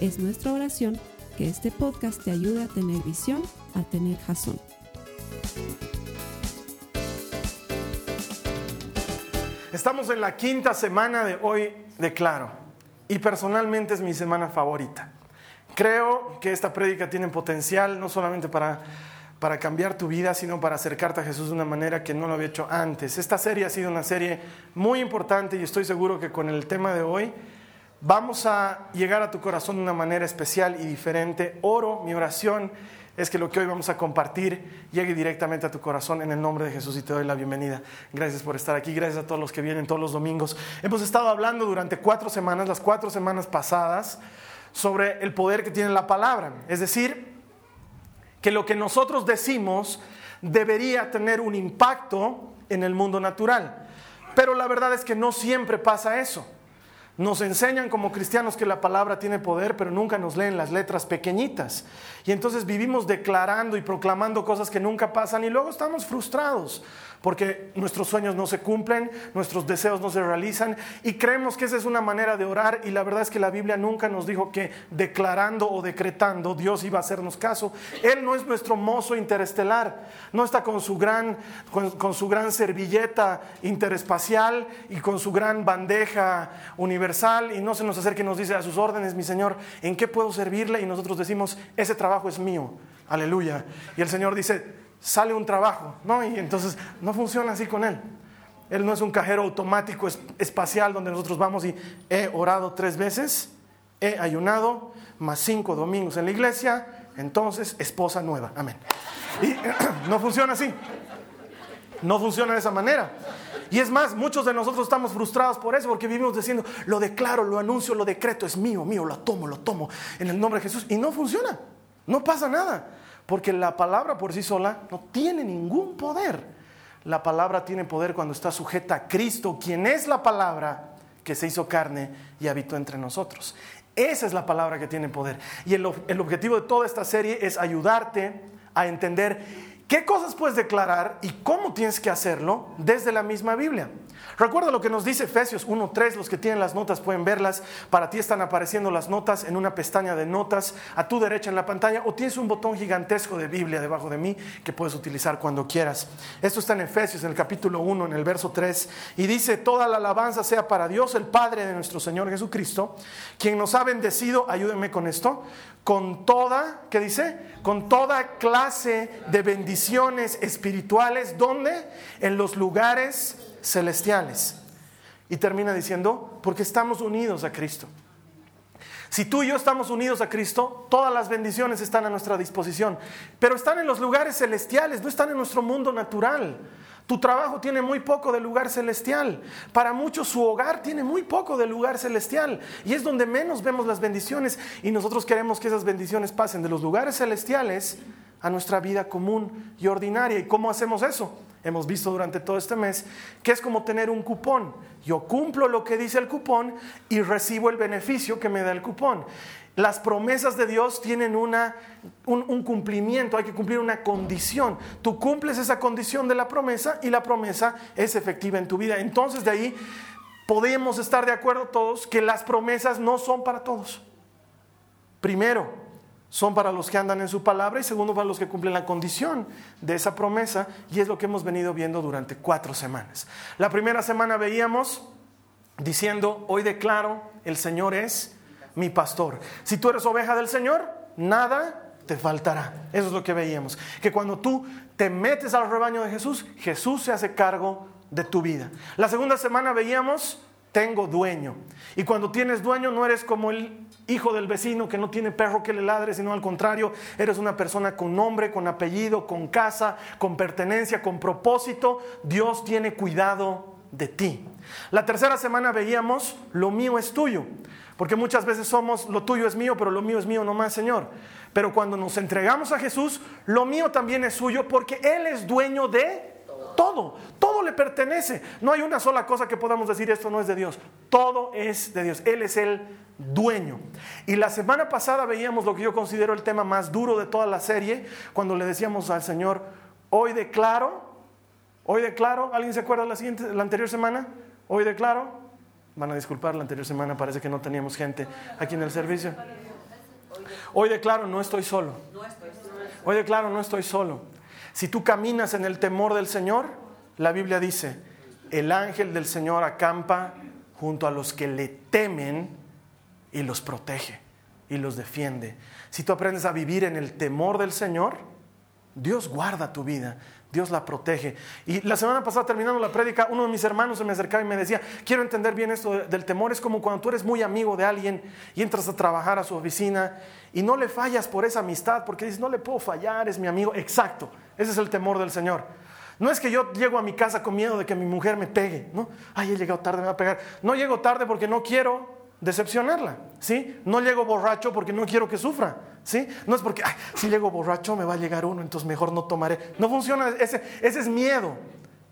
Es nuestra oración que este podcast te ayude a tener visión, a tener jazón. Estamos en la quinta semana de hoy de Claro y personalmente es mi semana favorita. Creo que esta prédica tiene potencial no solamente para, para cambiar tu vida, sino para acercarte a Jesús de una manera que no lo había hecho antes. Esta serie ha sido una serie muy importante y estoy seguro que con el tema de hoy vamos a llegar a tu corazón de una manera especial y diferente. Oro, mi oración es que lo que hoy vamos a compartir llegue directamente a tu corazón en el nombre de Jesús y te doy la bienvenida. Gracias por estar aquí, gracias a todos los que vienen todos los domingos. Hemos estado hablando durante cuatro semanas, las cuatro semanas pasadas, sobre el poder que tiene la palabra. Es decir, que lo que nosotros decimos debería tener un impacto en el mundo natural. Pero la verdad es que no siempre pasa eso. Nos enseñan como cristianos que la palabra tiene poder, pero nunca nos leen las letras pequeñitas. Y entonces vivimos declarando y proclamando cosas que nunca pasan y luego estamos frustrados porque nuestros sueños no se cumplen, nuestros deseos no se realizan y creemos que esa es una manera de orar y la verdad es que la Biblia nunca nos dijo que declarando o decretando Dios iba a hacernos caso. Él no es nuestro mozo interestelar, no está con su gran, con, su gran servilleta interespacial y con su gran bandeja universal y no se nos acerca y nos dice a sus órdenes, mi Señor, ¿en qué puedo servirle? Y nosotros decimos, ese trabajo es mío, aleluya. Y el Señor dice, sale un trabajo, ¿no? Y entonces no funciona así con Él. Él no es un cajero automático espacial donde nosotros vamos y he orado tres veces, he ayunado, más cinco domingos en la iglesia, entonces esposa nueva, amén. Y no funciona así, no funciona de esa manera. Y es más, muchos de nosotros estamos frustrados por eso, porque vivimos diciendo, lo declaro, lo anuncio, lo decreto, es mío, mío, lo tomo, lo tomo en el nombre de Jesús. Y no funciona, no pasa nada. Porque la palabra por sí sola no tiene ningún poder. La palabra tiene poder cuando está sujeta a Cristo, quien es la palabra que se hizo carne y habitó entre nosotros. Esa es la palabra que tiene poder. Y el, objetivo de toda esta serie es ayudarte a entender qué cosas puedes declarar y cómo tienes que hacerlo desde la misma Biblia. Recuerda lo que nos dice Efesios 1.3, los que tienen las notas pueden verlas, para ti están apareciendo las notas en una pestaña de notas a tu derecha en la pantalla o tienes un botón gigantesco de Biblia debajo de mí que puedes utilizar cuando quieras. Esto está en Efesios en el capítulo 1, en el verso 3, y dice, toda la alabanza sea para Dios, el Padre de nuestro Señor Jesucristo, quien nos ha bendecido, ayúdenme con esto, con toda, ¿qué dice? Con toda clase de bendiciones espirituales, ¿dónde? En los lugares celestiales. Y termina diciendo, porque estamos unidos a Cristo. Si tú y yo estamos unidos a Cristo, todas las bendiciones están a nuestra disposición, pero están en los lugares celestiales, no están en nuestro mundo natural. Tu trabajo tiene muy poco de lugar celestial. Para muchos su hogar tiene muy poco de lugar celestial. Y es donde menos vemos las bendiciones. Y nosotros queremos que esas bendiciones pasen de los lugares celestiales a nuestra vida común y ordinaria. ¿Y cómo hacemos eso? Hemos visto durante todo este mes, que es como tener un cupón. Yo cumplo lo que dice el cupón y recibo el beneficio que me da el cupón. Las promesas de Dios tienen una, un, un, cumplimiento, hay que cumplir una condición. Tú cumples esa condición de la promesa y la promesa es efectiva en tu vida. Entonces de ahí podemos estar de acuerdo todos que las promesas no son para todos. Primero, son para los que andan en su palabra y segundo para los que cumplen la condición de esa promesa y es lo que hemos venido viendo durante cuatro semanas. La primera semana veíamos diciendo, hoy declaro, el Señor es mi pastor. Si tú eres oveja del Señor, nada te faltará. Eso es lo que veíamos. Que cuando tú te metes al rebaño de Jesús, Jesús se hace cargo de tu vida. La segunda semana veíamos, tengo dueño. Y cuando tienes dueño no eres como el hijo del vecino que no tiene perro que le ladre, sino al contrario, eres una persona con nombre, con apellido, con casa, con pertenencia, con propósito. Dios tiene cuidado de ti. La tercera semana veíamos, lo mío es tuyo. Porque muchas veces somos, lo tuyo es mío, pero lo mío es mío nomás, Señor. Pero cuando nos entregamos a Jesús, lo mío también es suyo porque Él es dueño de todo. Todo le pertenece. No hay una sola cosa que podamos decir, esto no es de Dios. Todo es de Dios. Él es el dueño. Y la semana pasada veíamos lo que yo considero el tema más duro de toda la serie, cuando le decíamos al Señor, hoy declaro, hoy declaro, ¿alguien se acuerda la, siguiente, la anterior semana? Hoy declaro, van a disculpar, la anterior semana parece que no teníamos gente aquí en el servicio. Hoy declaro, no estoy solo. Hoy declaro, no estoy solo. Si tú caminas en el temor del Señor, la Biblia dice, el ángel del Señor acampa junto a los que le temen y los protege y los defiende. Si tú aprendes a vivir en el temor del Señor, Dios guarda tu vida. Dios la protege. Y la semana pasada, terminando la prédica, uno de mis hermanos se me acercaba y me decía, quiero entender bien esto del temor. Es como cuando tú eres muy amigo de alguien y entras a trabajar a su oficina y no le fallas por esa amistad, porque dices, no le puedo fallar, es mi amigo. Exacto, ese es el temor del Señor. No es que yo llego a mi casa con miedo de que mi mujer me pegue, ¿no? Ay, he llegado tarde, me va a pegar. No llego tarde porque no quiero decepcionarla, ¿sí? No llego borracho porque no quiero que sufra, ¿sí? No es porque, si llego borracho me va a llegar uno, entonces mejor no tomaré. No funciona, ese, ese es miedo.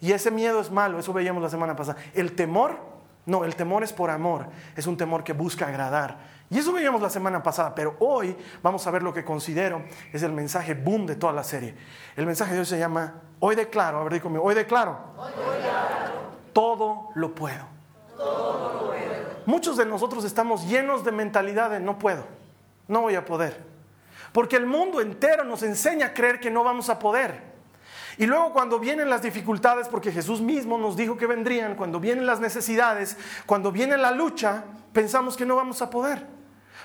Y ese miedo es malo, eso veíamos la semana pasada. El temor, no, el temor es por amor, es un temor que busca agradar. Y eso veíamos la semana pasada, pero hoy vamos a ver lo que considero es el mensaje boom de toda la serie. El mensaje de hoy se llama, hoy declaro, a ver, conmigo, hoy declaro. Hoy. Todo lo puedo. Todo lo puedo. Muchos de nosotros estamos llenos de mentalidad de no puedo, no voy a poder. Porque el mundo entero nos enseña a creer que no vamos a poder. Y luego cuando vienen las dificultades, porque Jesús mismo nos dijo que vendrían, cuando vienen las necesidades, cuando viene la lucha, pensamos que no vamos a poder.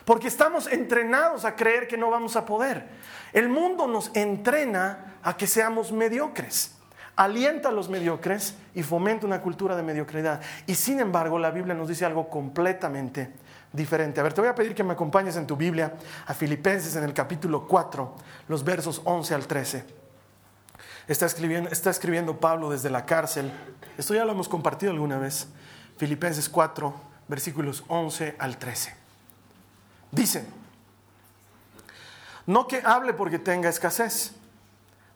Porque estamos entrenados a creer que no vamos a poder. El mundo nos entrena a que seamos mediocres alienta a los mediocres y fomenta una cultura de mediocridad. Y sin embargo, la Biblia nos dice algo completamente diferente. A ver, te voy a pedir que me acompañes en tu Biblia a Filipenses en el capítulo 4, los versos 11 al 13. Está escribiendo, está escribiendo Pablo desde la cárcel. Esto ya lo hemos compartido alguna vez. Filipenses 4, versículos 11 al 13. Dice, no que hable porque tenga escasez,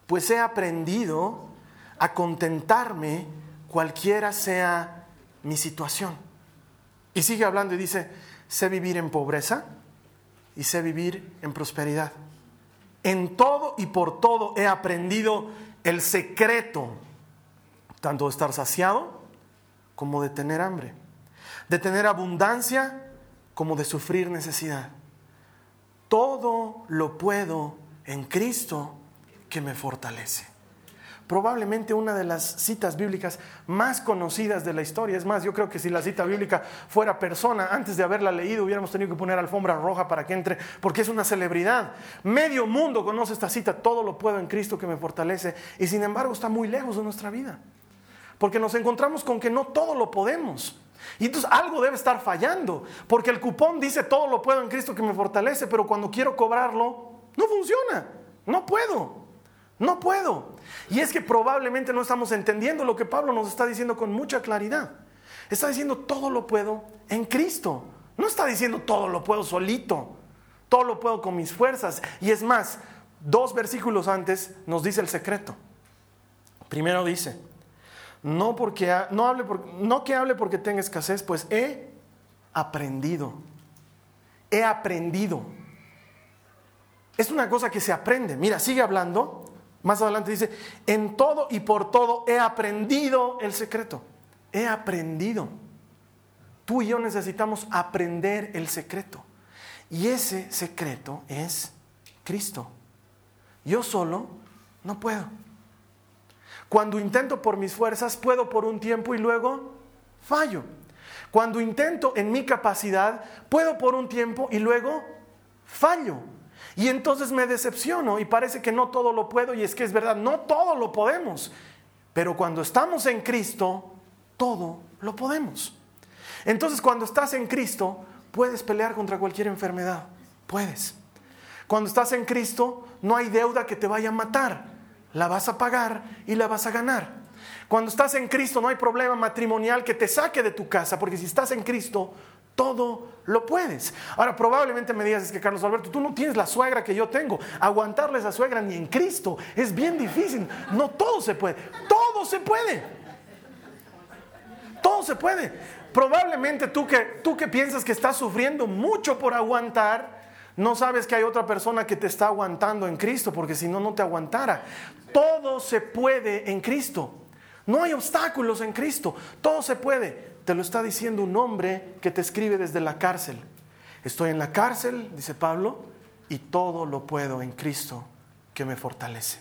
pues he aprendido a contentarme cualquiera sea mi situación. Y sigue hablando y dice, sé vivir en pobreza y sé vivir en prosperidad. En todo y por todo he aprendido el secreto, tanto de estar saciado como de tener hambre, de tener abundancia como de sufrir necesidad. Todo lo puedo en Cristo que me fortalece probablemente una de las citas bíblicas más conocidas de la historia. Es más, yo creo que si la cita bíblica fuera persona, antes de haberla leído hubiéramos tenido que poner alfombra roja para que entre, porque es una celebridad. Medio mundo conoce esta cita, todo lo puedo en Cristo que me fortalece, y sin embargo está muy lejos de nuestra vida, porque nos encontramos con que no todo lo podemos. Y entonces algo debe estar fallando, porque el cupón dice todo lo puedo en Cristo que me fortalece, pero cuando quiero cobrarlo, no funciona, no puedo. No puedo. Y es que probablemente no estamos entendiendo lo que Pablo nos está diciendo con mucha claridad. Está diciendo todo lo puedo en Cristo. No está diciendo todo lo puedo solito. Todo lo puedo con mis fuerzas. Y es más, dos versículos antes nos dice el secreto. Primero dice, no, porque, no, hable no que hable porque tenga escasez, pues he aprendido. He aprendido. Es una cosa que se aprende. Mira, sigue hablando más adelante dice, en todo y por todo he aprendido el secreto. He aprendido. Tú y yo necesitamos aprender el secreto. Y ese secreto es Cristo. Yo solo no puedo. Cuando intento por mis fuerzas, puedo por un tiempo y luego fallo. Cuando intento en mi capacidad, puedo por un tiempo y luego fallo. Y entonces me decepciono y parece que no todo lo puedo y es que es verdad, no todo lo podemos. Pero cuando estamos en Cristo, todo lo podemos. Entonces cuando estás en Cristo, puedes pelear contra cualquier enfermedad. Puedes. Cuando estás en Cristo, no hay deuda que te vaya a matar. La vas a pagar y la vas a ganar. Cuando estás en Cristo, no hay problema matrimonial que te saque de tu casa, porque si estás en Cristo, todo lo puedes. Ahora, probablemente me digas, es que Carlos Alberto, tú no tienes la suegra que yo tengo. Aguantarle esa suegra ni en Cristo es bien difícil. No todo se puede. Todo se puede. Todo se puede. Probablemente tú que, tú que piensas que estás sufriendo mucho por aguantar, no sabes que hay otra persona que te está aguantando en Cristo, porque si no, no te aguantara. Todo se puede en Cristo. No hay obstáculos en Cristo. Todo se puede. Te lo está diciendo un hombre que te escribe desde la cárcel. Estoy en la cárcel, dice Pablo, y todo lo puedo en Cristo que me fortalece.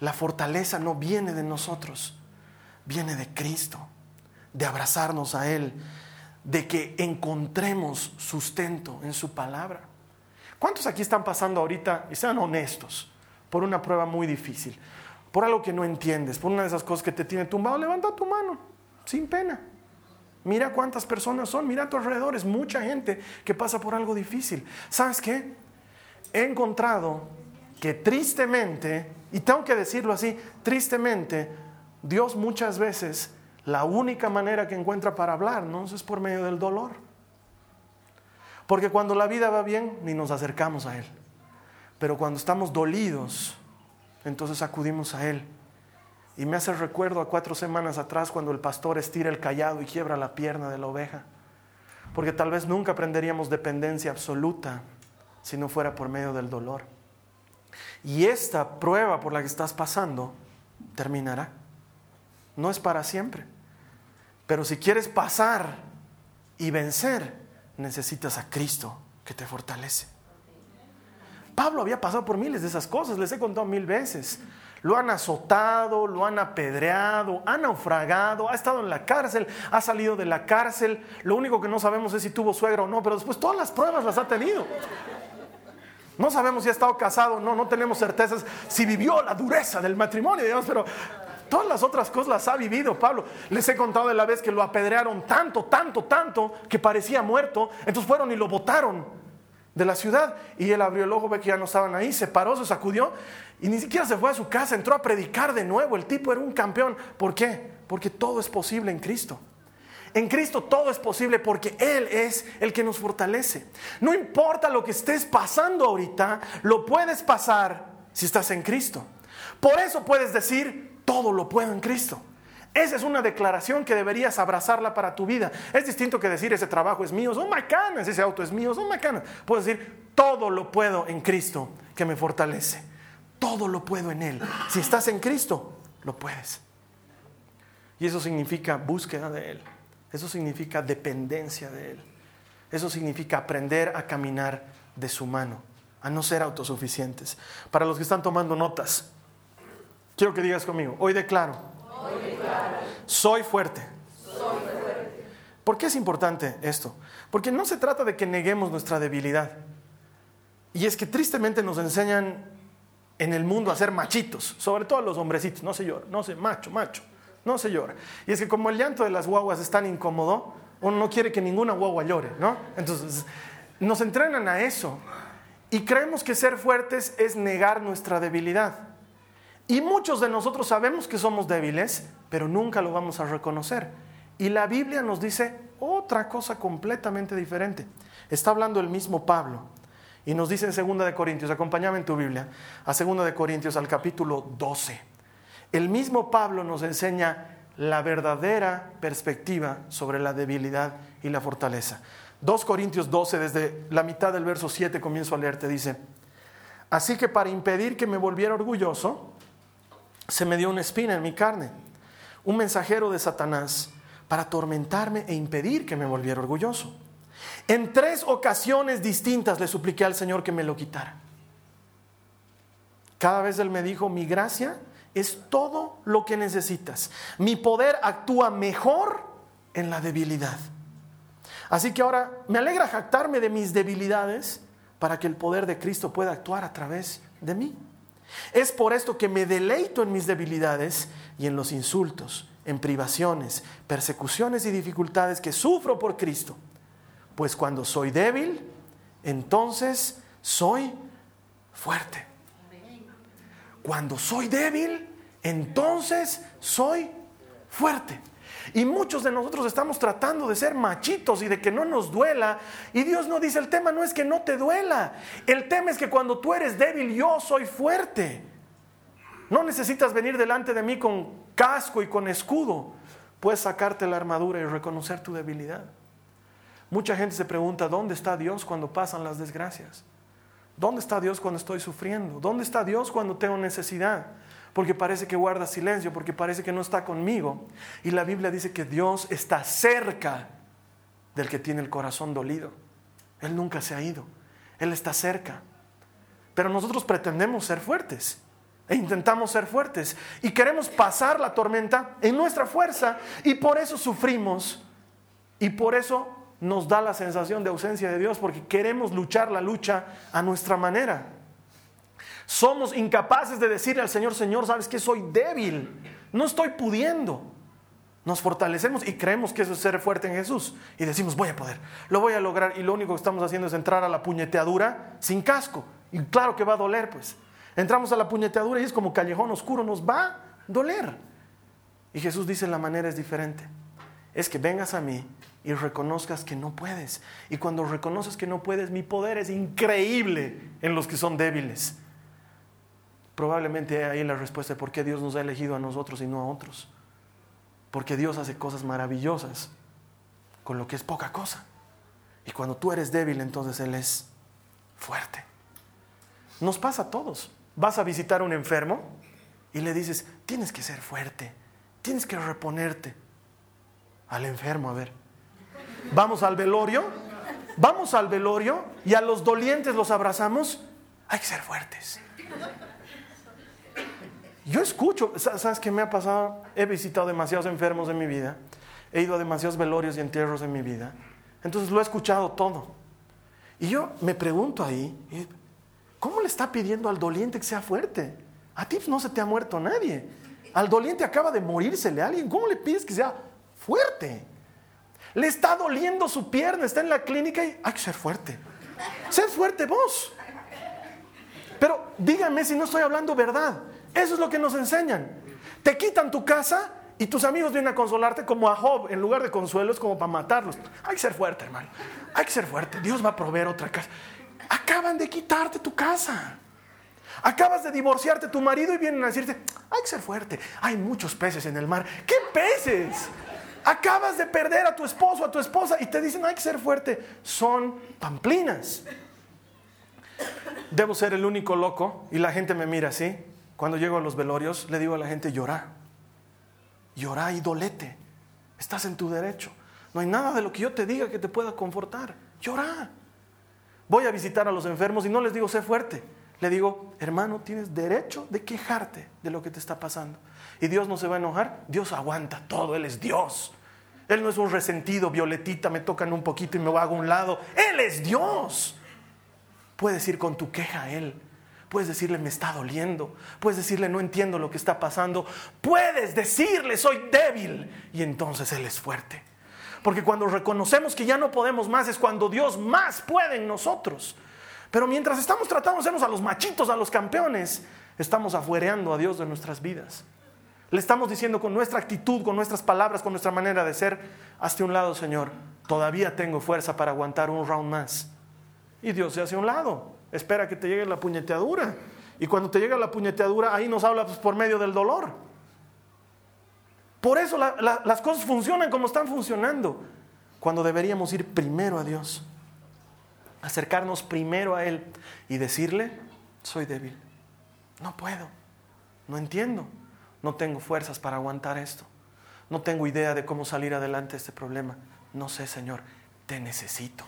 La fortaleza no viene de nosotros, viene de Cristo, de abrazarnos a Él, de que encontremos sustento en su palabra. ¿Cuántos aquí están pasando ahorita, y sean honestos, por una prueba muy difícil, por algo que no entiendes, por una de esas cosas que te tiene tumbado? Levanta tu mano, sin pena. Mira cuántas personas son, mira a tu alrededor, es mucha gente que pasa por algo difícil. ¿Sabes qué? He encontrado que tristemente, y tengo que decirlo así, tristemente, Dios muchas veces la única manera que encuentra para hablarnos es por medio del dolor. Porque cuando la vida va bien, ni nos acercamos a Él. Pero cuando estamos dolidos, entonces acudimos a Él. Y me hace recuerdo a cuatro semanas atrás cuando el pastor estira el callado y quiebra la pierna de la oveja. Porque tal vez nunca aprenderíamos dependencia absoluta si no fuera por medio del dolor. Y esta prueba por la que estás pasando terminará. No es para siempre. Pero si quieres pasar y vencer, necesitas a Cristo que te fortalece. Pablo había pasado por miles de esas cosas, les he contado mil veces. Lo han azotado, lo han apedreado, ha naufragado, ha estado en la cárcel, ha salido de la cárcel. Lo único que no sabemos es si tuvo suegra o no, pero después todas las pruebas las ha tenido. No sabemos si ha estado casado o no, no tenemos certezas si vivió la dureza del matrimonio, digamos, pero todas las otras cosas las ha vivido Pablo. Les he contado de la vez que lo apedrearon tanto, tanto, tanto, que parecía muerto. Entonces fueron y lo botaron de la ciudad. Y él abrió el ojo, ve que ya no estaban ahí, se paró, se sacudió y ni siquiera se fue a su casa, entró a predicar de nuevo. El tipo era un campeón. ¿Por qué? Porque todo es posible en Cristo. En Cristo todo es posible porque Él es el que nos fortalece. No importa lo que estés pasando ahorita, lo puedes pasar si estás en Cristo. Por eso puedes decir, todo lo puedo en Cristo. Esa es una declaración que deberías abrazarla para tu vida. Es distinto que decir ese trabajo es mío, son macanas, ese auto es mío, son macanas. Puedes decir, todo lo puedo en Cristo que me fortalece. Todo lo puedo en Él. Si estás en Cristo, lo puedes. Y eso significa búsqueda de Él. Eso significa dependencia de Él. Eso significa aprender a caminar de su mano, a no ser autosuficientes. Para los que están tomando notas, quiero que digas conmigo, hoy declaro, soy fuerte. Soy fuerte. ¿Por qué es importante esto? Porque no se trata de que neguemos nuestra debilidad. Y es que tristemente nos enseñan en el mundo a ser machitos, sobre todo los hombrecitos, no se llora, no se macho, macho no se llora. Y es que como el llanto de las guaguas es tan incómodo, uno no quiere que ninguna guagua llore, ¿no? Entonces, nos entrenan a eso. Y creemos que ser fuertes es negar nuestra debilidad. Y muchos de nosotros sabemos que somos débiles, pero nunca lo vamos a reconocer. Y la Biblia nos dice otra cosa completamente diferente. Está hablando el mismo Pablo. Y nos dice en 2 de Corintios, acompáñame en tu Biblia, a 2 de Corintios al capítulo 12. El mismo Pablo nos enseña la verdadera perspectiva sobre la debilidad y la fortaleza. 2 Corintios 12, desde la mitad del verso 7 comienzo a leerte, dice, así que para impedir que me volviera orgulloso, se me dio una espina en mi carne, un mensajero de Satanás para atormentarme e impedir que me volviera orgulloso. En tres ocasiones distintas le supliqué al Señor que me lo quitara. Cada vez Él me dijo, mi gracia es todo lo que necesitas. Mi poder actúa mejor en la debilidad. Así que ahora me alegra jactarme de mis debilidades para que el poder de Cristo pueda actuar a través de mí. Es por esto que me deleito en mis debilidades y en los insultos, en privaciones, persecuciones y dificultades que sufro por Cristo. Pues cuando soy débil, entonces soy fuerte. Cuando soy débil, entonces soy fuerte. Y muchos de nosotros estamos tratando de ser machitos y de que no nos duela. Y Dios no dice, el tema no es que no te duela. El tema es que cuando tú eres débil, yo soy fuerte. No necesitas venir delante de mí con casco y con escudo. Puedes sacarte la armadura y reconocer tu debilidad. Mucha gente se pregunta, ¿dónde está Dios cuando pasan las desgracias? ¿Dónde está Dios cuando estoy sufriendo? ¿Dónde está Dios cuando tengo necesidad? Porque parece que guarda silencio, porque parece que no está conmigo. Y la Biblia dice que Dios está cerca del que tiene el corazón dolido. Él nunca se ha ido. Él está cerca. Pero nosotros pretendemos ser fuertes e intentamos ser fuertes y queremos pasar la tormenta en nuestra fuerza y por eso sufrimos y por eso nos da la sensación de ausencia de Dios porque queremos luchar la lucha a nuestra manera. Somos incapaces de decirle al Señor, Señor, sabes que soy débil, no estoy pudiendo. Nos fortalecemos y creemos que eso es ser fuerte en Jesús. Y decimos, voy a poder, lo voy a lograr. Y lo único que estamos haciendo es entrar a la puñeteadura sin casco. Y claro que va a doler, pues. Entramos a la puñeteadura y es como callejón oscuro, nos va a doler. Y Jesús dice, la manera es diferente. Es que vengas a mí y reconozcas que no puedes. Y cuando reconoces que no puedes, mi poder es increíble en los que son débiles. Probablemente ahí la respuesta de por qué Dios nos ha elegido a nosotros y no a otros. Porque Dios hace cosas maravillosas con lo que es poca cosa. Y cuando tú eres débil, entonces Él es fuerte. Nos pasa a todos. Vas a visitar a un enfermo y le dices, tienes que ser fuerte, tienes que reponerte al enfermo, a ver. Vamos al velorio, vamos al velorio y a los dolientes los abrazamos. Hay que ser fuertes. Yo escucho, ¿sabes qué me ha pasado? He visitado demasiados enfermos en mi vida, he ido a demasiados velorios y entierros en mi vida, entonces lo he escuchado todo. Y yo me pregunto ahí, ¿cómo le está pidiendo al doliente que sea fuerte? A ti no se te ha muerto nadie. Al doliente acaba de morírsele a alguien, ¿cómo le pides que sea fuerte? Le está doliendo su pierna, está en la clínica y hay que ser fuerte. Sé fuerte vos. Pero díganme si no estoy hablando verdad. Eso es lo que nos enseñan. Te quitan tu casa y tus amigos vienen a consolarte como a Job, en lugar de consuelo es como para matarlos. Hay que ser fuerte, hermano. Hay que ser fuerte. Dios va a proveer otra casa. Acaban de quitarte tu casa. Acabas de divorciarte tu marido y vienen a decirte, hay que ser fuerte. Hay muchos peces en el mar. ¿Qué peces? Acabas de perder a tu esposo, a tu esposa y te dicen, hay que ser fuerte. Son pamplinas. Debo ser el único loco y la gente me mira así. Cuando llego a los velorios, le digo a la gente, llora. Llora y dolete. Estás en tu derecho. No hay nada de lo que yo te diga que te pueda confortar. Llora. Voy a visitar a los enfermos y no les digo, sé fuerte. Le digo, hermano, tienes derecho de quejarte de lo que te está pasando. Y Dios no se va a enojar. Dios aguanta todo. Él es Dios. Él no es un resentido, violetita, me tocan un poquito y me hago a un lado. Él es Dios. Puedes ir con tu queja a Él. Puedes decirle, me está doliendo. Puedes decirle, no entiendo lo que está pasando. Puedes decirle, soy débil. Y entonces Él es fuerte. Porque cuando reconocemos que ya no podemos más es cuando Dios más puede en nosotros. Pero mientras estamos tratando de hacernos a los machitos, a los campeones, estamos afuereando a Dios de nuestras vidas. Le estamos diciendo con nuestra actitud, con nuestras palabras, con nuestra manera de ser, hazte un lado, Señor. Todavía tengo fuerza para aguantar un round más. Y Dios se hace un lado espera que te llegue la puñeteadura. Y cuando te llega la puñeteadura, ahí nos habla pues, por medio del dolor. Por eso las cosas funcionan como están funcionando. Cuando deberíamos ir primero a Dios, acercarnos primero a Él y decirle, soy débil, no puedo, no entiendo, no tengo fuerzas para aguantar esto, no tengo idea de cómo salir adelante de este problema. No sé, Señor, te necesito.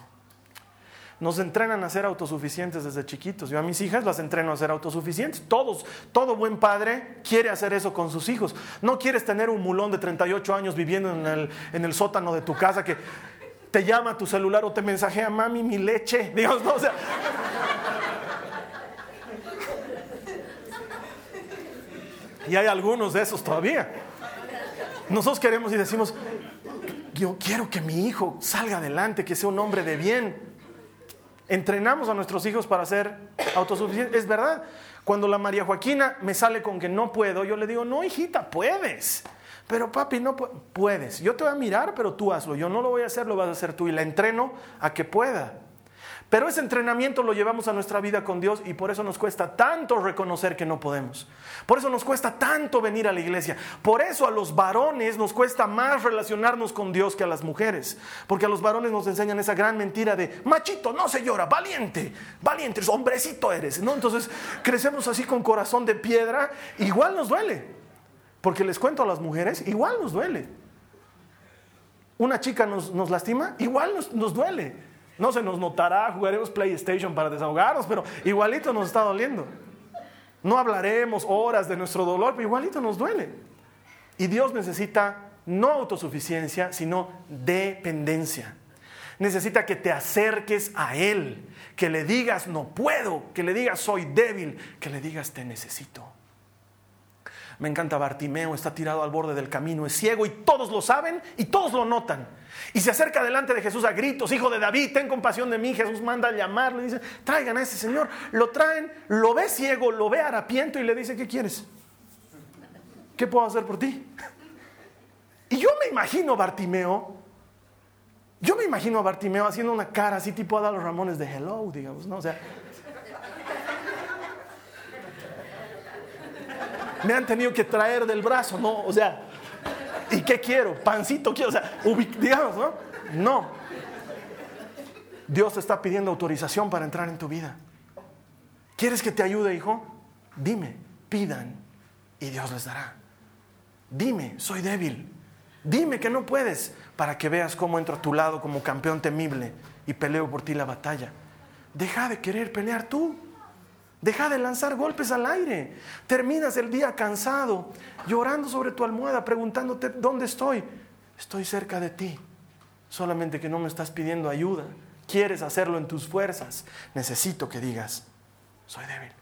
Nos entrenan a ser autosuficientes desde chiquitos. Yo a mis hijas las entreno a ser autosuficientes. Todos, todo buen padre quiere hacer eso con sus hijos. No quieres tener un mulón de 38 años viviendo en el, en el sótano de tu casa que te llama tu celular o te mensajea, mami, mi leche. No. Y hay algunos de esos todavía. Nosotros queremos y decimos, yo quiero que mi hijo salga adelante, que sea un hombre de bien entrenamos a nuestros hijos para ser autosuficientes. Es verdad, cuando la María Joaquina me sale con que no puedo, yo le digo, no, hijita, puedes. Pero papi, no puedes. Yo te voy a mirar, pero tú hazlo. Yo no lo voy a hacer, lo vas a hacer tú. Y la entreno a que pueda. Pero ese entrenamiento lo llevamos a nuestra vida con Dios y por eso nos cuesta tanto reconocer que no podemos. Por eso nos cuesta tanto venir a la iglesia. Por eso a los varones nos cuesta más relacionarnos con Dios que a las mujeres. Porque a los varones nos enseñan esa gran mentira de, machito, no se llora, valiente, valiente, hombrecito eres. ¿no? Entonces crecemos así con corazón de piedra, igual nos duele. Porque les cuento a las mujeres, igual nos duele. Una chica nos, lastima, igual nos, nos duele. No se nos notará, jugaremos PlayStation para desahogarnos, pero igualito nos está doliendo. No hablaremos horas de nuestro dolor, pero igualito nos duele. Y Dios necesita no autosuficiencia, sino dependencia. Necesita que te acerques a Él, que le digas no puedo, que le digas soy débil, que le digas te necesito. Me encanta Bartimeo, está tirado al borde del camino, es ciego y todos lo saben y todos lo notan. Y se acerca delante de Jesús a gritos, hijo de David, ten compasión de mí. Jesús manda a llamarlo y dice, traigan a ese señor. Lo traen, lo ve ciego, lo ve harapiento y le dice, ¿qué quieres? ¿Qué puedo hacer por ti? Y yo me imagino Bartimeo, yo me imagino a Bartimeo haciendo una cara así tipo a los Ramones de hello, digamos, ¿no? O sea, me han tenido que traer del brazo, ¿no? O sea, ¿y qué quiero? Pancito quiero, o sea, digamos, ¿no? No. Dios te está pidiendo autorización para entrar en tu vida. ¿Quieres que te ayude, hijo? Dime, pidan y Dios les dará. Dime, soy débil. Dime que no puedes para que veas cómo entro a tu lado como campeón temible y peleo por ti la batalla. Deja de querer pelear tú. Deja de lanzar golpes al aire. Terminas el día cansado, llorando sobre tu almohada, preguntándote, ¿dónde estoy? Estoy cerca de ti. Solamente que no me estás pidiendo ayuda. Quieres hacerlo en tus fuerzas. Necesito que digas, soy débil.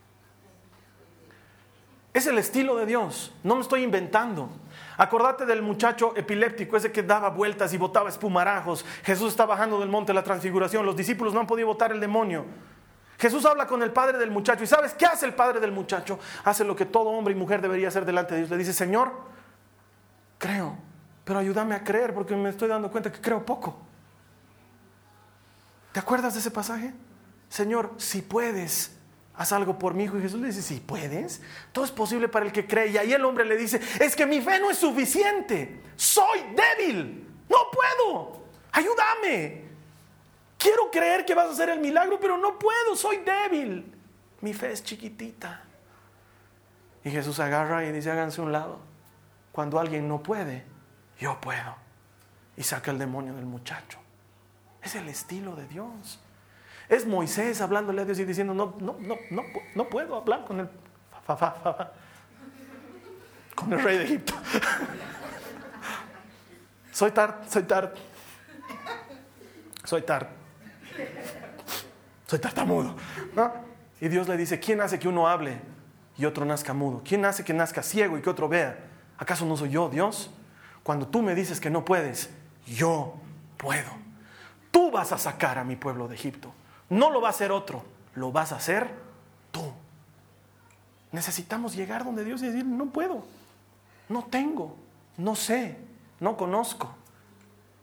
Es el estilo de Dios. No me estoy inventando. Acordate del muchacho epiléptico, ese que daba vueltas y botaba espumarajos. Jesús está bajando del monte de la transfiguración. Los discípulos no han podido botar el demonio. Jesús habla con el padre del muchacho. ¿Y sabes qué hace el padre del muchacho? Hace lo que todo hombre y mujer debería hacer delante de Dios. Le dice, Señor, creo, pero ayúdame a creer porque me estoy dando cuenta que creo poco. ¿Te acuerdas de ese pasaje? Señor, si puedes, haz algo por mi hijo. Y Jesús le dice, si puedes, todo es posible para el que cree. Y ahí el hombre le dice, es que mi fe no es suficiente. Soy débil. No puedo. Ayúdame. Quiero creer que vas a hacer el milagro, pero no puedo, soy débil. Mi fe es chiquitita. Y Jesús agarra y dice, háganse un lado. Cuando alguien no puede, yo puedo. Y saca el demonio del muchacho. Es el estilo de Dios. Es Moisés hablándole a Dios y diciendo, no, no, no, no, no puedo hablar con el, con el rey de Egipto. soy tar, soy tar, soy tar soy tartamudo. Y Dios le dice, ¿quién hace que uno hable y otro nazca mudo? ¿Quién hace que nazca ciego y que otro vea? ¿Acaso no soy yo, Dios? Cuando tú me dices que no puedes, yo puedo. Tú vas a sacar a mi pueblo de Egipto. No lo va a hacer otro, lo vas a hacer tú. Necesitamos llegar donde Dios y decir, no puedo, no tengo, no sé, no conozco.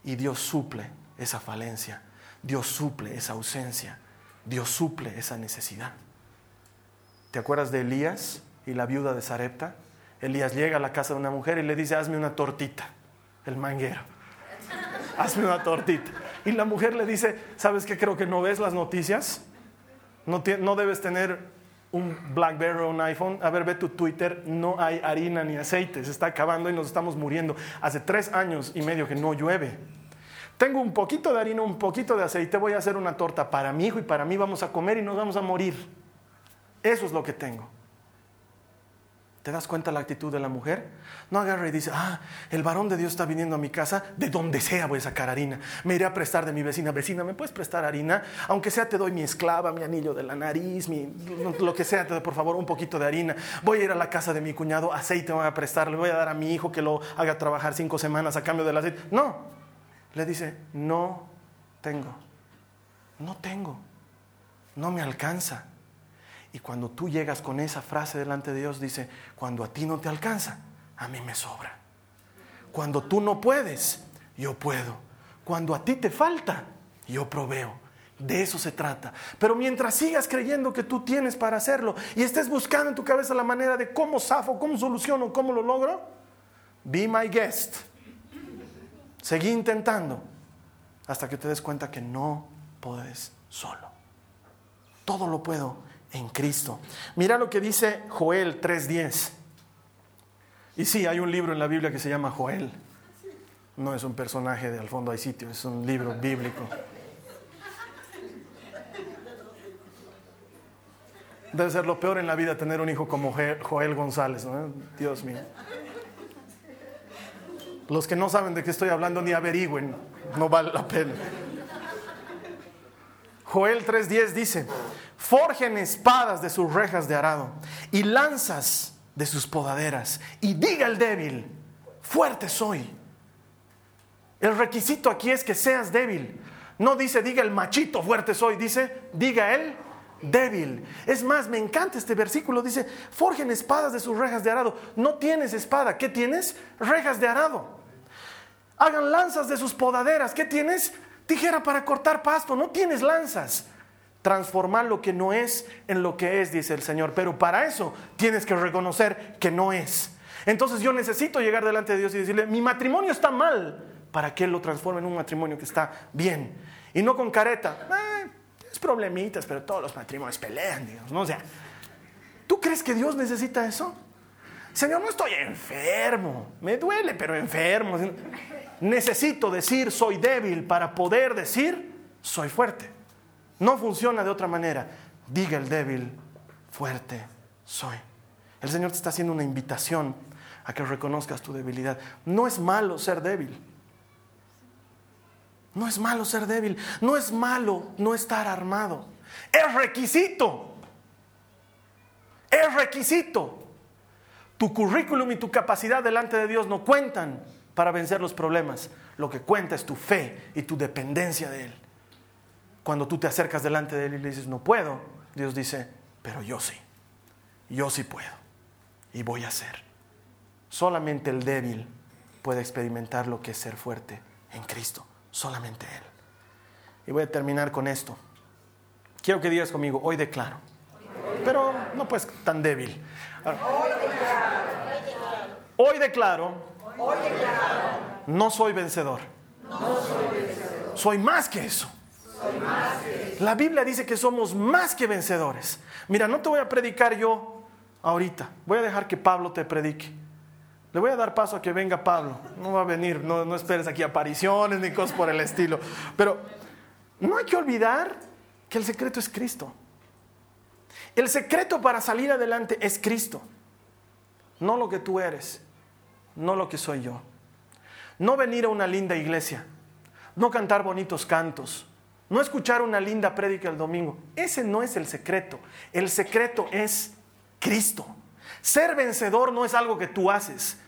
Y Dios suple esa falencia Dios suple esa ausencia, Dios suple esa necesidad. ¿Te acuerdas de Elías y la viuda de Sarepta? Elías llega a la casa de una mujer y le dice, hazme una tortita, el manguero, hazme una tortita. Y la mujer le dice, ¿sabes qué? Creo que no ves las noticias, no, no debes tener un BlackBerry o un iPhone, a ver, ve tu Twitter, no hay harina ni aceite, se está acabando y nos estamos muriendo. Hace tres años y medio que no llueve. Tengo un poquito de harina, un poquito de aceite, voy a hacer una torta para mi hijo y para mí vamos a comer y nos vamos a morir. Eso es lo que tengo. ¿Te das cuenta la actitud de la mujer? No agarra y dice, ah, el varón de Dios está viniendo a mi casa, de donde sea voy a sacar harina. Me iré a prestar de mi vecina. Vecina, ¿me puedes prestar harina? Aunque sea te doy mi esclava, mi anillo de la nariz, mi, lo que sea, te doy por favor un poquito de harina. Voy a ir a la casa de mi cuñado, aceite voy a prestar, le voy a dar a mi hijo que lo haga trabajar cinco semanas a cambio del aceite. No, le dice, no tengo, no tengo, no me alcanza. Y cuando tú llegas con esa frase delante de Dios, dice, cuando a ti no te alcanza, a mí me sobra. Cuando tú no puedes, yo puedo. Cuando a ti te falta, yo proveo. De eso se trata. Pero mientras sigas creyendo que tú tienes para hacerlo y estés buscando en tu cabeza la manera de cómo zafo, cómo soluciono, cómo lo logro, be my guest. Seguí intentando hasta que te des cuenta que no puedes solo. Todo lo puedo en Cristo. Mira lo que dice Joel 3:10. Y sí, hay un libro en la Biblia que se llama Joel. No es un personaje de Al fondo hay sitio, es un libro bíblico. Debe ser lo peor en la vida tener un hijo como Joel González, ¿no? Dios mío. Los que no saben de qué estoy hablando ni averigüen, no vale la pena. Joel 3:10 dice, forjen espadas de sus rejas de arado y lanzas de sus podaderas y diga el débil, fuerte soy. El requisito aquí es que seas débil. No dice diga el machito, fuerte soy, dice diga él débil. Es más, me encanta este versículo, dice, forjen espadas de sus rejas de arado. No tienes espada, ¿qué tienes? Rejas de arado. Hagan lanzas de sus podaderas, ¿qué tienes? Tijera para cortar pasto, no tienes lanzas. Transformar lo que no es en lo que es, dice el Señor. Pero para eso tienes que reconocer que no es. Entonces yo necesito llegar delante de Dios y decirle, mi matrimonio está mal, para que Él lo transforme en un matrimonio que está bien. Y no con careta. Eh, es problemitas, pero todos los matrimonios pelean, Dios. ¿no? O ¿tú crees que Dios necesita eso? Señor, no estoy enfermo. Me duele, pero enfermo. Necesito decir soy débil para poder decir soy fuerte. No funciona de otra manera. Diga el débil, fuerte soy. El Señor te está haciendo una invitación a que reconozcas tu debilidad. No es malo ser débil. No es malo ser débil. No es malo no estar armado. Es requisito. Es requisito. Tu currículum y tu capacidad delante de Dios no cuentan para vencer los problemas. Lo que cuenta es tu fe y tu dependencia de Él. Cuando tú te acercas delante de Él y le dices, no puedo, Dios dice, pero yo sí. Yo sí puedo. Y voy a hacer. Solamente el débil puede experimentar lo que es ser fuerte en Cristo solamente Él. Y voy a terminar con esto. Quiero que digas conmigo, hoy declaro. Pero no pues tan débil. Hoy declaro. No soy vencedor. Soy más que eso. La Biblia dice que somos más que vencedores. Mira, no te voy a predicar yo ahorita. Voy a dejar que Pablo te predique. Le voy a dar paso a que venga Pablo. No va a venir, no, no esperes aquí apariciones ni cosas por el estilo. Pero no hay que olvidar que el secreto es Cristo. El secreto para salir adelante es Cristo. No lo que tú eres, no lo que soy yo. No venir a una linda iglesia, no cantar bonitos cantos, no escuchar una linda prédica el domingo. Ese no es el secreto. El secreto es Cristo. Ser vencedor no es algo que tú haces,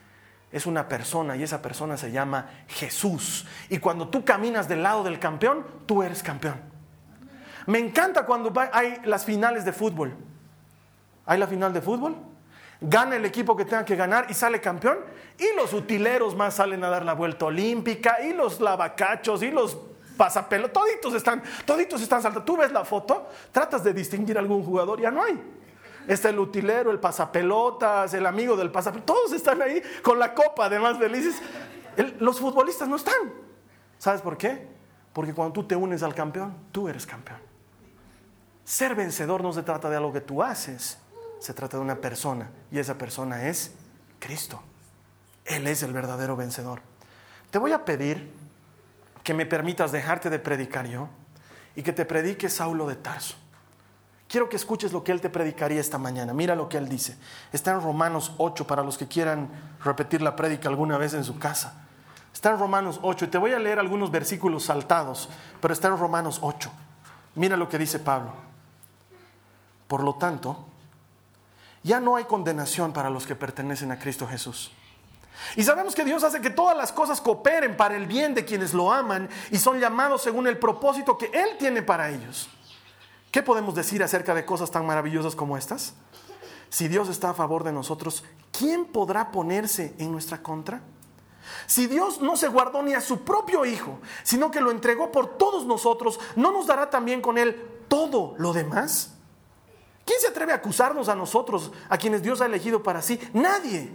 es una persona y esa persona se llama Jesús. Y cuando tú caminas del lado del campeón, tú eres campeón. Me encanta cuando hay las finales de fútbol. ¿Hay la final de fútbol? Gana el equipo que tenga que ganar y sale campeón. Y los utileros más salen a dar la vuelta olímpica. Y los lavacachos y los pasapelos. Toditos están, toditos están saltando. Tú ves la foto, tratas de distinguir a algún jugador, ya no hay. Está el utilero, el pasapelotas, el amigo del pasapelotas. Todos están ahí con la copa, además felices. los futbolistas no están. ¿Sabes por qué? Porque cuando tú te unes al campeón, tú eres campeón. Ser vencedor no se trata de algo que tú haces, se trata de una persona. Y esa persona es Cristo. Él es el verdadero vencedor. Te voy a pedir que me permitas dejarte de predicar yo y que te predique Saulo de Tarso. Quiero que escuches lo que él te predicaría esta mañana. Mira lo que él dice. Está en Romanos 8 para los que quieran repetir la prédica alguna vez en su casa. Está en Romanos 8 y te voy a leer algunos versículos saltados, pero está en Romanos 8. Mira lo que dice Pablo. Por lo tanto, ya no hay condenación para los que pertenecen a Cristo Jesús. Y sabemos que Dios hace que todas las cosas cooperen para el bien de quienes lo aman y son llamados según el propósito que Él tiene para ellos. ¿Qué podemos decir acerca de cosas tan maravillosas como estas? Si Dios está a favor de nosotros, ¿quién podrá ponerse en nuestra contra? Si Dios no se guardó ni a su propio Hijo, sino que lo entregó por todos nosotros, ¿no nos dará también con Él todo lo demás? ¿Quién se atreve a acusarnos a nosotros, a quienes Dios ha elegido para sí? Nadie,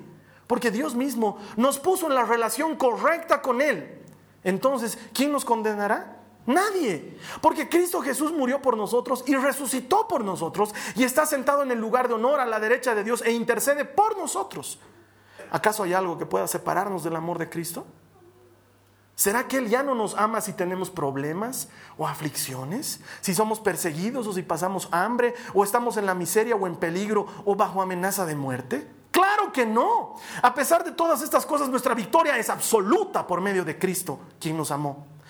porque Dios mismo nos puso en la relación correcta con Él. Entonces, ¿quién nos condenará? Nadie. Porque Cristo Jesús murió por nosotros y resucitó por nosotros y está sentado en el lugar de honor a la derecha de Dios e intercede por nosotros. ¿Acaso hay algo que pueda separarnos del amor de Cristo? ¿Será que Él ya no nos ama si tenemos problemas o aflicciones? Si somos perseguidos o si pasamos hambre o estamos en la miseria o en peligro o bajo amenaza de muerte? Claro que no. A pesar de todas estas cosas, nuestra victoria es absoluta por medio de Cristo, quien nos amó.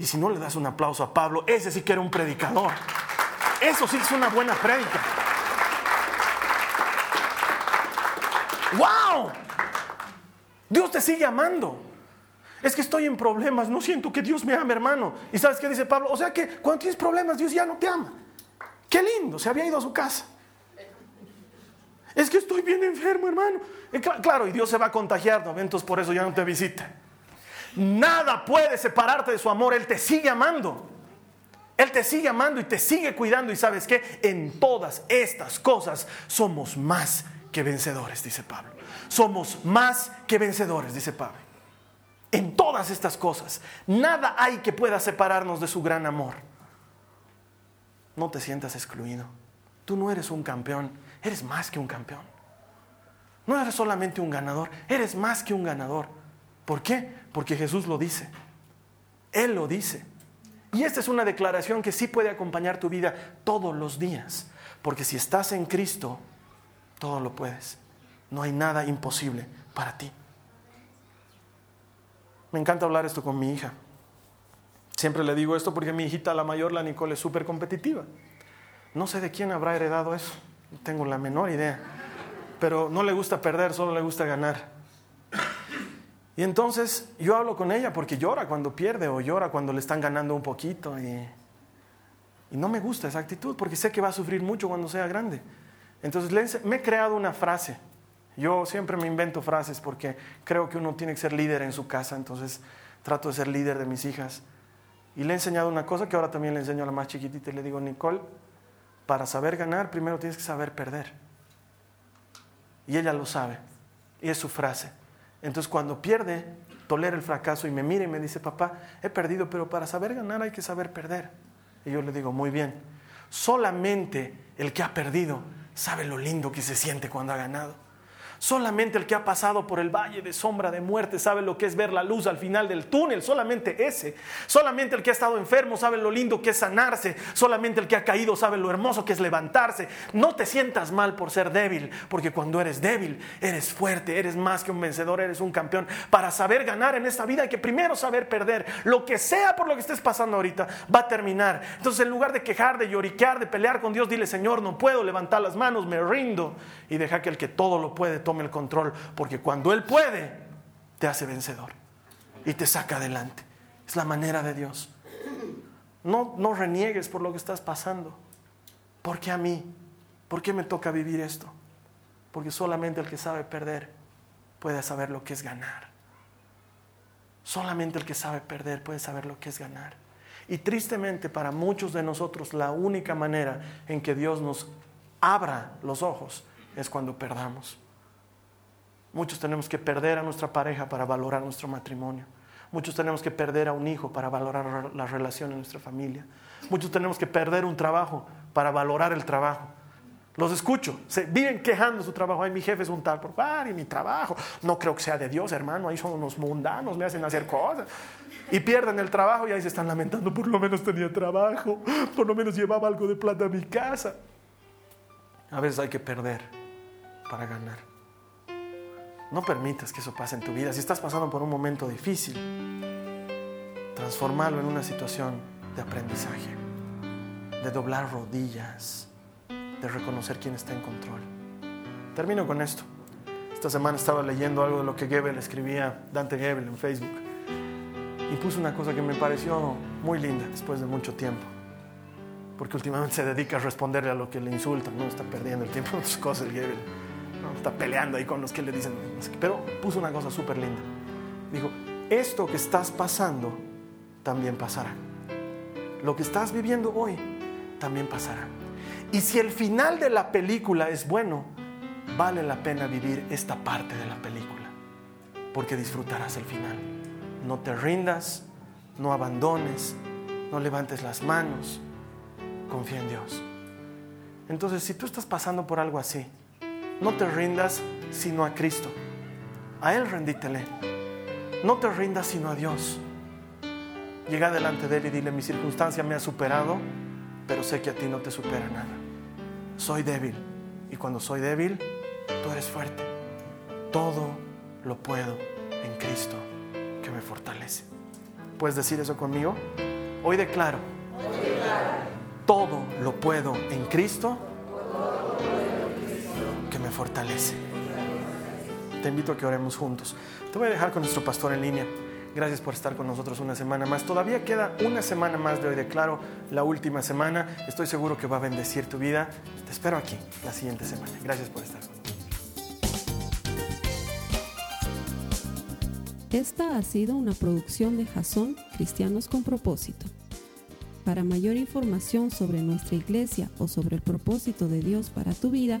Y si no le das un aplauso a Pablo, ese sí que era un predicador. Eso sí es una buena prédica. ¡Wow! Dios te sigue amando. Es que estoy en problemas, no siento que Dios me ame, hermano. ¿Y sabes qué dice Pablo? O sea que cuando tienes problemas, Dios ya no te ama. Qué lindo, se había ido a su casa. Es que estoy bien enfermo, hermano. claro, y Dios se va a contagiar, ¿no? entonces por eso ya no te visita. Nada puede separarte de su amor. Él te sigue amando. Él te sigue amando y te sigue cuidando. Y sabes que en todas estas cosas somos más que vencedores, dice Pablo. Somos más que vencedores, dice Pablo. En todas estas cosas, nada hay que pueda separarnos de su gran amor. No te sientas excluido. Tú no eres un campeón, eres más que un campeón. No eres solamente un ganador, eres más que un ganador. ¿Por qué? Porque Jesús lo dice. Él lo dice. Y esta es una declaración que sí puede acompañar tu vida todos los días. Porque si estás en Cristo, todo lo puedes. No hay nada imposible para ti. Me encanta hablar esto con mi hija. Siempre le digo esto porque mi hijita, la mayor, la Nicole, es súper competitiva. No sé de quién habrá heredado eso. No tengo la menor idea. Pero no le gusta perder, solo le gusta ganar. Y entonces yo hablo con ella porque llora cuando pierde o llora cuando le están ganando un poquito. Y, no me gusta esa actitud porque sé que va a sufrir mucho cuando sea grande. Entonces me he creado una frase. Yo siempre me invento frases porque creo que uno tiene que ser líder en su casa. Entonces trato de ser líder de mis hijas. Y le he enseñado una cosa que ahora también le enseño a la más chiquitita y le digo, Nicole, para saber ganar primero tienes que saber perder. Y ella lo sabe. Y es su frase. Entonces cuando pierde, tolera el fracaso y me mira y me dice, papá, he perdido, pero para saber ganar hay que saber perder. Y yo le digo, muy bien, solamente el que ha perdido sabe lo lindo que se siente cuando ha ganado. Solamente el que ha pasado por el valle de sombra de muerte sabe lo que es ver la luz al final del túnel. Solamente ese. Solamente el que ha estado enfermo sabe lo lindo que es sanarse. Solamente el que ha caído sabe lo hermoso que es levantarse. No te sientas mal por ser débil, porque cuando eres débil, eres fuerte, eres más que un vencedor, eres un campeón. Para saber ganar en esta vida hay que primero saber perder. Lo que sea por lo que estés pasando ahorita va a terminar. Entonces, en lugar de quejar, de lloriquear, de pelear con Dios, dile, Señor, no puedo levantar las manos, me rindo. Y deja que el que todo lo puede tome el control, porque cuando Él puede, te hace vencedor y te saca adelante. Es la manera de Dios. No, no reniegues por lo que estás pasando. ¿Por qué a mí? ¿Por qué me toca vivir esto? Porque solamente el que sabe perder puede saber lo que es ganar. Solamente el que sabe perder puede saber lo que es ganar. Y tristemente para muchos de nosotros la única manera en que Dios nos abra los ojos es cuando perdamos. Muchos tenemos que perder a nuestra pareja para valorar nuestro matrimonio. Muchos tenemos que perder a un hijo para valorar la relación en nuestra familia. Muchos tenemos que perder un trabajo para valorar el trabajo. Los escucho, se viven quejando de su trabajo. Ay, mi jefe es un tal por y mi trabajo. No creo que sea de Dios, hermano. Ahí son unos mundanos, me hacen hacer cosas. Y pierden el trabajo y ahí se están lamentando. Por lo menos tenía trabajo, por lo menos llevaba algo de plata a mi casa. A veces hay que perder para ganar. No permitas que eso pase en tu vida. Si estás pasando por un momento difícil, transformarlo en una situación de aprendizaje, de doblar rodillas, de reconocer quién está en control. Termino con esto. Esta semana estaba leyendo algo de lo que Goebel escribía, Dante Goebel en Facebook, y puso una cosa que me pareció muy linda después de mucho tiempo, porque últimamente se dedica a responderle a lo que le insultan, no está perdiendo el tiempo en sus cosas el Goebel, no está peleando ahí con los que le dicen, pero puso una cosa súper linda. Dijo, esto que estás pasando también pasará. Lo que estás viviendo hoy también pasará. Y si el final de la película es bueno, vale la pena vivir esta parte de la película, porque disfrutarás el final. No te rindas, no abandones, no levantes las manos, confía en Dios. Entonces, si tú estás pasando por algo así, no te rindas sino a Cristo. A Él rendítele. No te rindas sino a Dios. Llega delante de Él y dile, mi circunstancia me ha superado, pero sé que a ti no te supera nada. Soy débil. Y cuando soy débil, tú eres fuerte. Todo lo puedo en Cristo que me fortalece. ¿Puedes decir eso conmigo? Hoy declaro, todo lo puedo en Cristo fortalece. Te invito a que oremos juntos. Te voy a dejar con nuestro pastor en línea. Gracias por estar con nosotros una semana más. Todavía queda una semana más de hoy declaro, la última semana. Estoy seguro que va a bendecir tu vida. Te espero aquí la siguiente semana. Gracias por estar con. Esta ha sido una producción de Jason Cristianos con Propósito. Para mayor información sobre nuestra iglesia o sobre el propósito de Dios para tu vida,